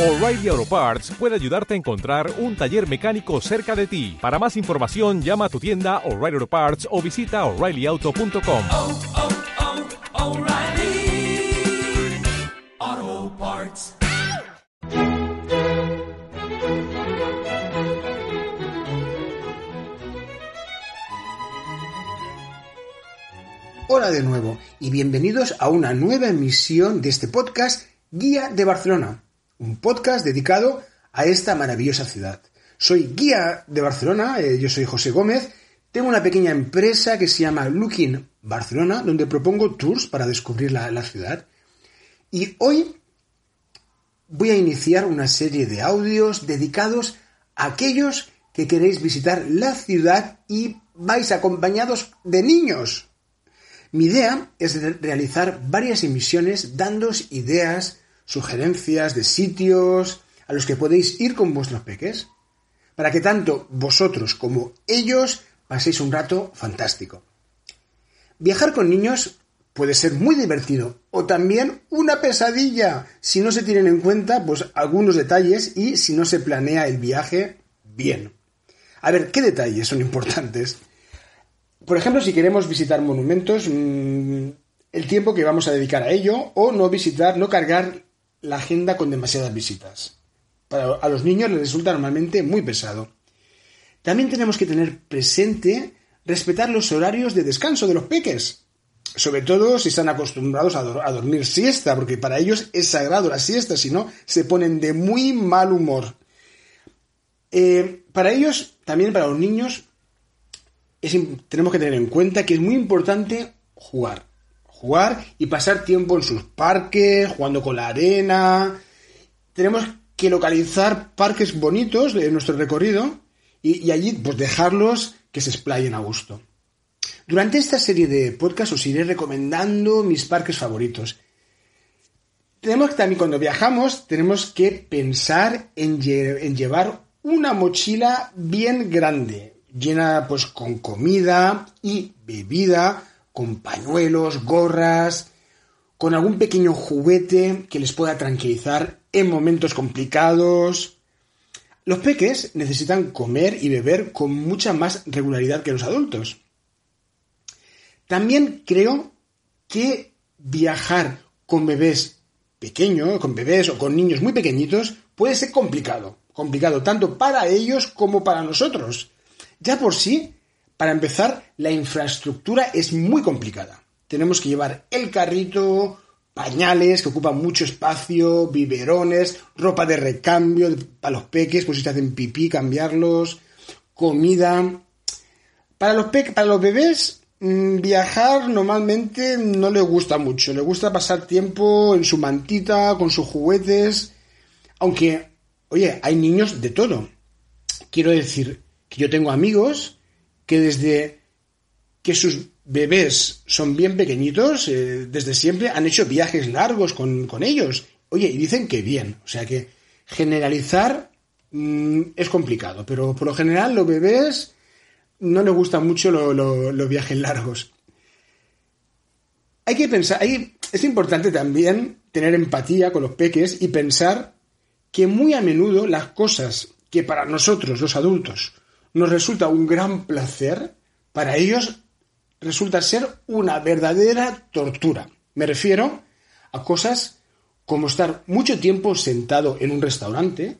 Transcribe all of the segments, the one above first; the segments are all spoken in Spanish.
O'Reilly Auto Parts puede ayudarte a encontrar un taller mecánico cerca de ti. Para más información, llama a tu tienda O'Reilly Auto Parts o visita oreillyauto.com. oh, oh, Parts. Hola de nuevo y bienvenidos a una nueva emisión de este podcast Guía de Barcelona, un podcast dedicado a esta maravillosa ciudad. Soy guía de Barcelona, eh, yo soy José Gómez, tengo una pequeña empresa que se llama Looking Barcelona, donde propongo tours para descubrir la, la ciudad. Y hoy voy a iniciar una serie de audios dedicados a aquellos que queréis visitar la ciudad y vais acompañados de niños. Mi idea es realizar varias emisiones dándos ideas, sugerencias de sitios a los que podéis ir con vuestros peques, para que tanto vosotros como ellos paséis un rato fantástico. Viajar con niños puede ser muy divertido o también una pesadilla si no se tienen en cuenta pues algunos detalles y si no se planea el viaje bien. A ver, ¿qué detalles son importantes? Por ejemplo, si queremos visitar monumentos, mmm, el tiempo que vamos a dedicar a ello, o no visitar, no cargar la agenda con demasiadas visitas. Para, a los niños les resulta normalmente muy pesado. También tenemos que tener presente respetar los horarios de descanso de los peques. Sobre todo si están acostumbrados a, do a dormir siesta, porque para ellos es sagrado la siesta, si no, se ponen de muy mal humor. Eh, para ellos, también para los niños, tenemos que tener en cuenta que es muy importante jugar. Jugar y pasar tiempo en sus parques, jugando con la arena. Tenemos que localizar parques bonitos de nuestro recorrido y, allí pues dejarlos que se explayen a gusto. Durante esta serie de podcasts os iré recomendando mis parques favoritos. Tenemos que también cuando viajamos tenemos que pensar en, en llevar una mochila bien grande, llena pues con comida y bebida, con pañuelos, gorras, con algún pequeño juguete que les pueda tranquilizar en momentos complicados. Los peques necesitan comer y beber con mucha más regularidad que los adultos. También creo que viajar con bebés pequeños, con bebés o con niños muy pequeñitos, puede ser complicado. Complicado tanto para ellos como para nosotros. Ya por sí, para empezar, la infraestructura es muy complicada. Tenemos que llevar el carrito, pañales que ocupan mucho espacio, biberones, ropa de recambio para los peques, pues si se hacen pipí, cambiarlos, comida. Para los, pe para los bebés, mmm, viajar normalmente no les gusta mucho. Les gusta pasar tiempo en su mantita, con sus juguetes. Aunque, oye, hay niños de todo. Quiero decir, que yo tengo amigos que desde que sus bebés son bien pequeñitos, eh, desde siempre han hecho viajes largos con, con, ellos. Oye, y dicen que bien. O sea que generalizar mmm, es complicado, pero por lo general los bebés no les gustan mucho lo, lo, los viajes largos. Hay que pensar, hay, es importante también tener empatía con los peques y pensar que muy a menudo las cosas que para nosotros, los adultos, nos resulta un gran placer, para ellos resulta ser una verdadera tortura. Me refiero a cosas como estar mucho tiempo sentado en un restaurante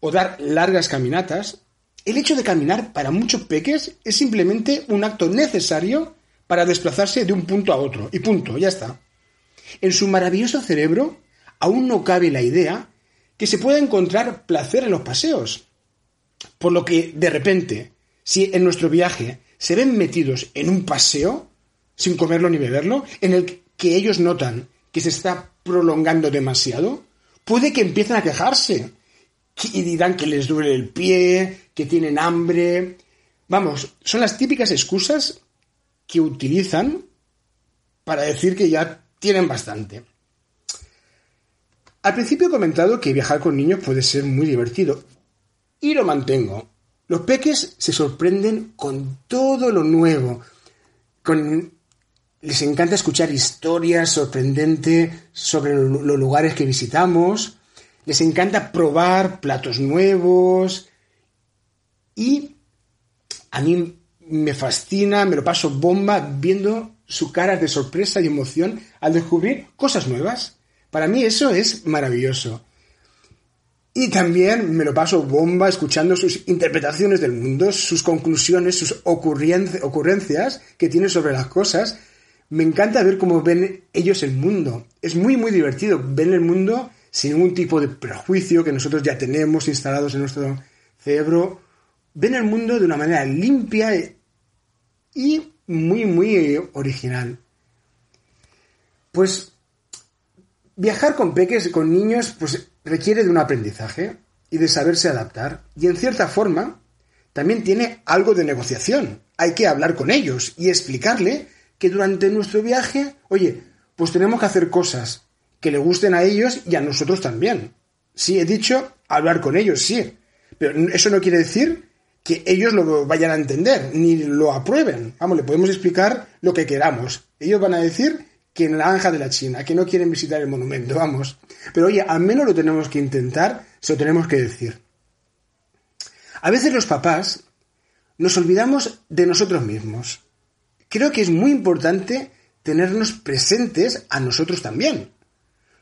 o dar largas caminatas. El hecho de caminar para muchos peques es simplemente un acto necesario para desplazarse de un punto a otro. Y punto, ya está. En su maravilloso cerebro aún no cabe la idea que se pueda encontrar placer en los paseos. Por lo que, de repente, si en nuestro viaje se ven metidos en un paseo, sin comerlo ni beberlo, en el que ellos notan que se está prolongando demasiado, puede que empiecen a quejarse y dirán que les duele el pie, que tienen hambre. Vamos, son las típicas excusas que utilizan para decir que ya tienen bastante. Al principio he comentado que viajar con niños puede ser muy divertido, y lo mantengo. Los peques se sorprenden con todo lo nuevo. Les encanta escuchar historias sorprendentes sobre los lugares que visitamos. Les encanta probar platos nuevos y a mí me fascina, me lo paso bomba viendo su cara de sorpresa y emoción al descubrir cosas nuevas. Para mí eso es maravilloso. Y también me lo paso bomba escuchando sus interpretaciones del mundo, sus conclusiones, sus ocurrencias que tiene sobre las cosas. Me encanta ver cómo ven ellos el mundo. Es muy, muy divertido. Ven el mundo sin ningún tipo de prejuicio que nosotros ya tenemos instalados en nuestro cerebro. Ven el mundo de una manera limpia y muy, muy original. Pues viajar con peques, con niños, pues requiere de un aprendizaje y de saberse adaptar. Y en cierta forma, también tiene algo de negociación. Hay que hablar con ellos y explicarle que durante nuestro viaje, oye, pues tenemos que hacer cosas que le gusten a ellos y a nosotros también. Sí, he dicho hablar con ellos, sí. Pero eso no quiere decir que ellos lo vayan a entender, ni lo aprueben. Vamos, le podemos explicar lo que queramos. Ellos van a decir que en la Anja de la China, que no quieren visitar el monumento, vamos. Pero oye, al menos lo tenemos que intentar, se lo tenemos que decir. A veces los papás nos olvidamos de nosotros mismos. Creo que es muy importante tenernos presentes a nosotros también.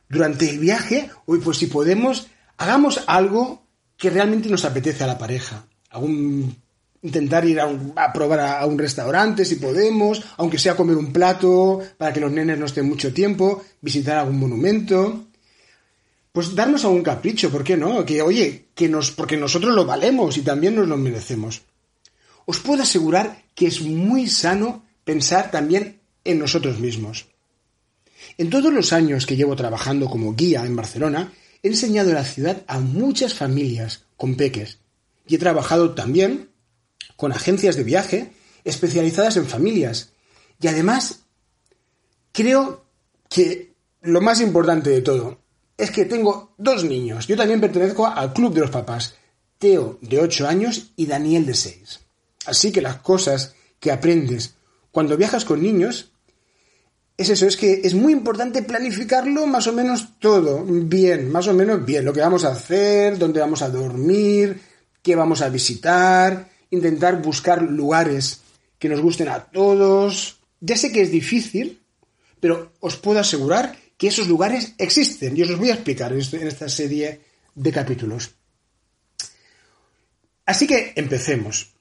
Durante el viaje, hoy pues si podemos, hagamos algo que realmente nos apetece a la pareja. Algún intentar ir a, probar a, un restaurante si podemos, aunque sea comer un plato para que los nenes no estén mucho tiempo, visitar algún monumento. Pues darnos algún capricho, ¿por qué no? Que oye, que nos porque nosotros lo valemos y también nos lo merecemos. Os puedo asegurar que es muy sano pensar también en nosotros mismos. En todos los años que llevo trabajando como guía en Barcelona, he enseñado la ciudad a muchas familias con peques y he trabajado también con agencias de viaje especializadas en familias. Y además, creo que lo más importante de todo es que tengo dos niños. Yo también pertenezco al Club de los Papás. Teo, de 8 años, y Daniel, de 6. Así que las cosas que aprendes cuando viajas con niños es eso, es que es muy importante planificarlo más o menos todo, bien, más o menos bien, lo que vamos a hacer, dónde vamos a dormir, qué vamos a visitar, intentar buscar lugares que nos gusten a todos. Ya sé que es difícil, pero os puedo asegurar que esos lugares existen y os los voy a explicar en esta serie de capítulos. Así que empecemos.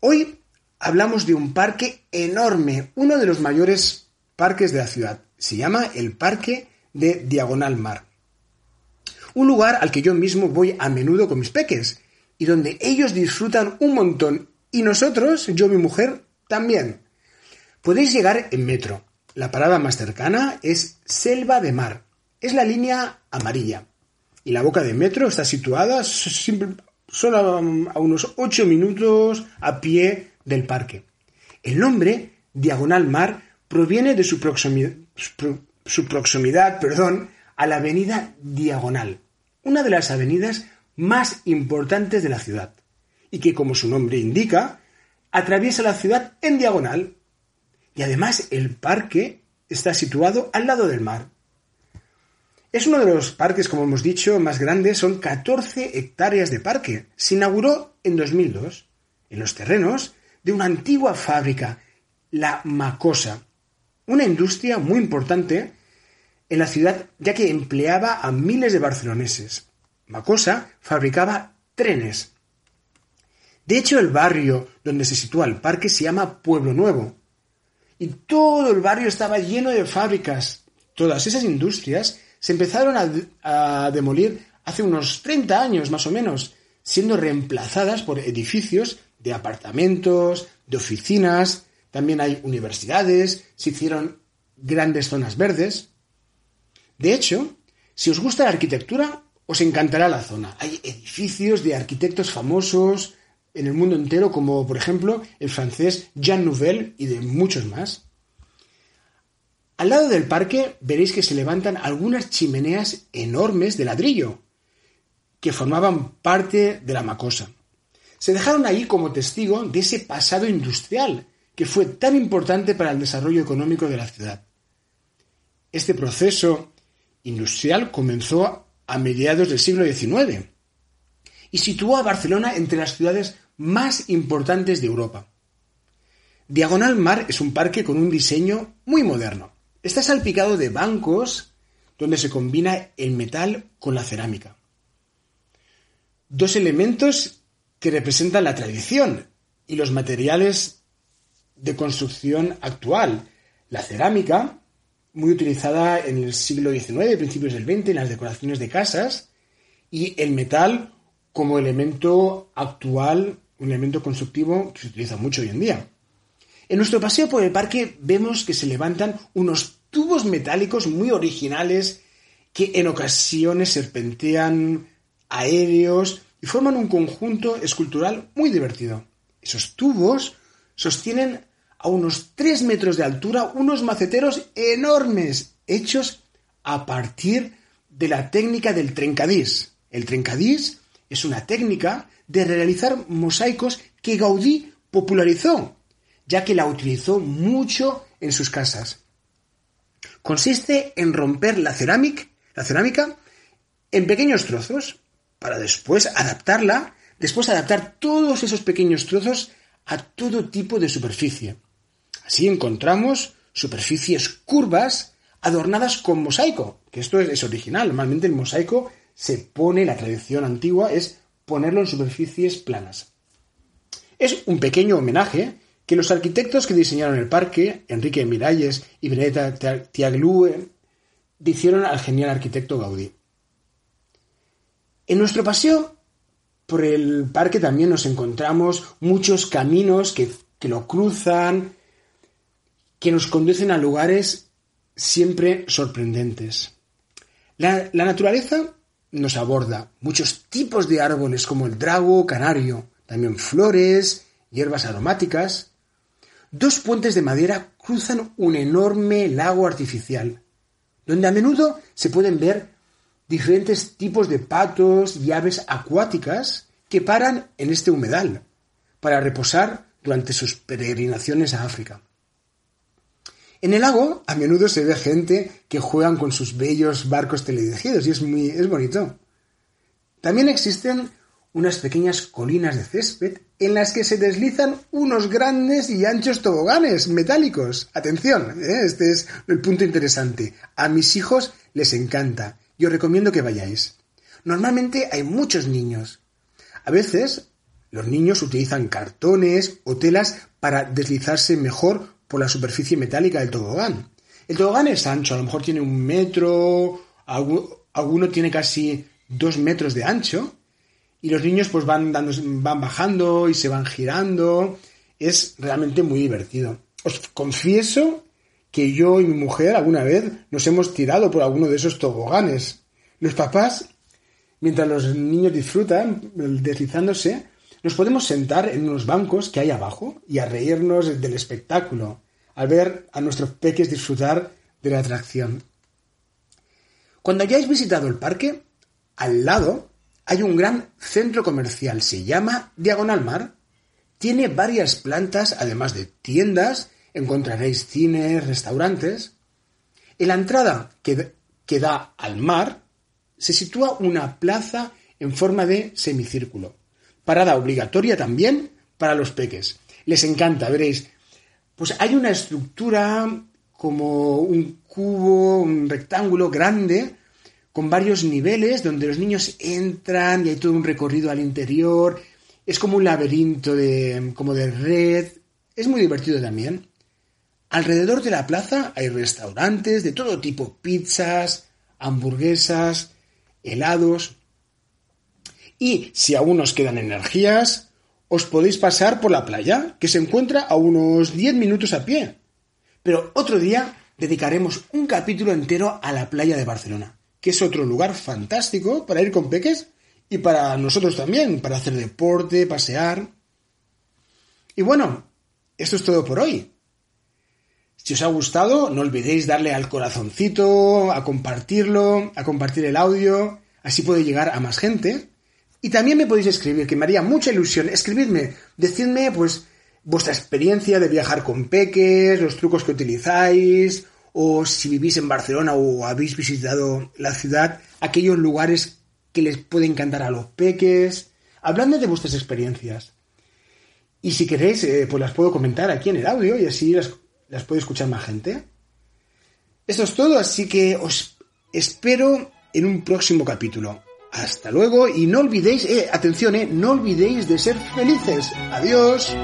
Hoy hablamos de un parque enorme, uno de los mayores parques de la ciudad. Se llama el Parque de Diagonal Mar. Un lugar al que yo mismo voy a menudo con mis peques y donde ellos disfrutan un montón y nosotros, yo mi mujer, también. Podéis llegar en metro. La parada más cercana es Selva de Mar. Es la línea amarilla. Y la boca de metro está situada solo a unos 8 minutos a pie del parque. El nombre, Diagonal Mar, proviene de su proximidad, su proximidad perdón, a la avenida Diagonal, una de las avenidas más importantes de la ciudad, y que, como su nombre indica, atraviesa la ciudad en diagonal. Y además el parque está situado al lado del mar. Es uno de los parques, como hemos dicho, más grandes, son 14 hectáreas de parque. Se inauguró en 2002, en los terrenos de una antigua fábrica, la Macosa, una industria muy importante en la ciudad ya que empleaba a miles de barceloneses. Macosa fabricaba trenes. De hecho, el barrio donde se sitúa el parque se llama Pueblo Nuevo. Y todo el barrio estaba lleno de fábricas. Todas esas industrias se empezaron a, demolir hace unos 30 años más o menos, siendo reemplazadas por edificios de apartamentos, de oficinas, también hay universidades, se hicieron grandes zonas verdes. De hecho, si os gusta la arquitectura, os encantará la zona. Hay edificios de arquitectos famosos en el mundo entero, como por ejemplo el francés Jean Nouvel y de muchos más. Al lado del parque veréis que se levantan algunas chimeneas enormes de ladrillo, que formaban parte de la Macosa. Se dejaron ahí como testigo de ese pasado industrial que fue tan importante para el desarrollo económico de la ciudad. Este proceso industrial comenzó a mediados del siglo XIX y situó a Barcelona entre las ciudades más importantes de Europa. Diagonal Mar es un parque con un diseño muy moderno. Está salpicado de bancos donde se combina el metal con la cerámica. Dos elementos que representan la tradición y los materiales de construcción actual. La cerámica, muy utilizada en el siglo XIX, principios del XX, en las decoraciones de casas, y el metal como elemento actual, un elemento constructivo que se utiliza mucho hoy en día. En nuestro paseo por el parque vemos que se levantan unos tubos metálicos muy originales que en ocasiones serpentean aéreos y forman un conjunto escultural muy divertido. Esos tubos sostienen a unos 3 metros de altura unos maceteros enormes hechos a partir de la técnica del trencadís. El trencadís es una técnica de realizar mosaicos que Gaudí popularizó ya que la utilizó mucho en sus casas. Consiste en romper la cerámica, la cerámica en pequeños trozos para después adaptarla, después adaptar todos esos pequeños trozos a todo tipo de superficie. Así encontramos superficies curvas adornadas con mosaico, que esto es, original. Normalmente el mosaico se pone, la tradición antigua es ponerlo en superficies planas. Es un pequeño homenaje que los arquitectos que diseñaron el parque, Enrique Miralles y Benedetta Tiaglue, hicieron al genial arquitecto Gaudí. En nuestro paseo por el parque también nos encontramos muchos caminos que, lo cruzan, que nos conducen a lugares siempre sorprendentes. La, naturaleza nos aborda muchos tipos de árboles como el drago canario, también flores, hierbas aromáticas, dos puentes de madera cruzan un enorme lago artificial, donde a menudo se pueden ver diferentes tipos de patos y aves acuáticas que paran en este humedal para reposar durante sus peregrinaciones a África. En el lago a menudo se ve gente que juegan con sus bellos barcos teledirigidos y es muy es bonito. También existen unas pequeñas colinas de césped en las que se deslizan unos grandes y anchos toboganes metálicos. Atención, ¿eh? este es el punto interesante. A mis hijos les encanta y os recomiendo que vayáis. Normalmente hay muchos niños. A veces los niños utilizan cartones o telas para deslizarse mejor por la superficie metálica del tobogán. El tobogán es ancho, a lo mejor tiene un metro, alguno tiene casi dos metros de ancho, y los niños pues van, dando, van bajando y se van girando. Es realmente muy divertido. Os confieso que yo y mi mujer alguna vez nos hemos tirado por alguno de esos toboganes. Los papás, mientras los niños disfrutan deslizándose, nos podemos sentar en unos bancos que hay abajo y a reírnos del espectáculo, al ver a nuestros peques disfrutar de la atracción. Cuando hayáis visitado el parque, al lado hay un gran centro comercial, se llama Diagonal Mar. Tiene varias plantas, además de tiendas, encontraréis cines, restaurantes. En la entrada que, que da al mar se sitúa una plaza en forma de semicírculo. Parada obligatoria también para los peques. Les encanta, veréis. Pues hay una estructura como un cubo, un rectángulo grande, con varios niveles donde los niños entran y hay todo un recorrido al interior. Es como un laberinto de, como de red. Es muy divertido también. Alrededor de la plaza hay restaurantes de todo tipo, pizzas, hamburguesas, helados. Y si aún nos quedan energías, os podéis pasar por la playa, que se encuentra a unos 10 minutos a pie. Pero otro día dedicaremos un capítulo entero a la playa de Barcelona que es otro lugar fantástico para ir con peques y para nosotros también, para hacer deporte, pasear. Y bueno, esto es todo por hoy. Si os ha gustado, no olvidéis darle al corazoncito, a compartirlo, a compartir el audio, así puede llegar a más gente. Y también me podéis escribir, que me haría mucha ilusión. Escribidme, decidme pues vuestra experiencia de viajar con peques, los trucos que utilizáis, o si vivís en Barcelona o habéis visitado la ciudad, aquellos lugares que les pueden encantar a los peques. Habladme de vuestras experiencias. Y si queréis, eh, pues las puedo comentar aquí en el audio y así las, las puede escuchar más gente. Esto es todo, así que os espero en un próximo capítulo. Hasta luego y no olvidéis, eh, atención, eh, no olvidéis de ser felices. Adiós.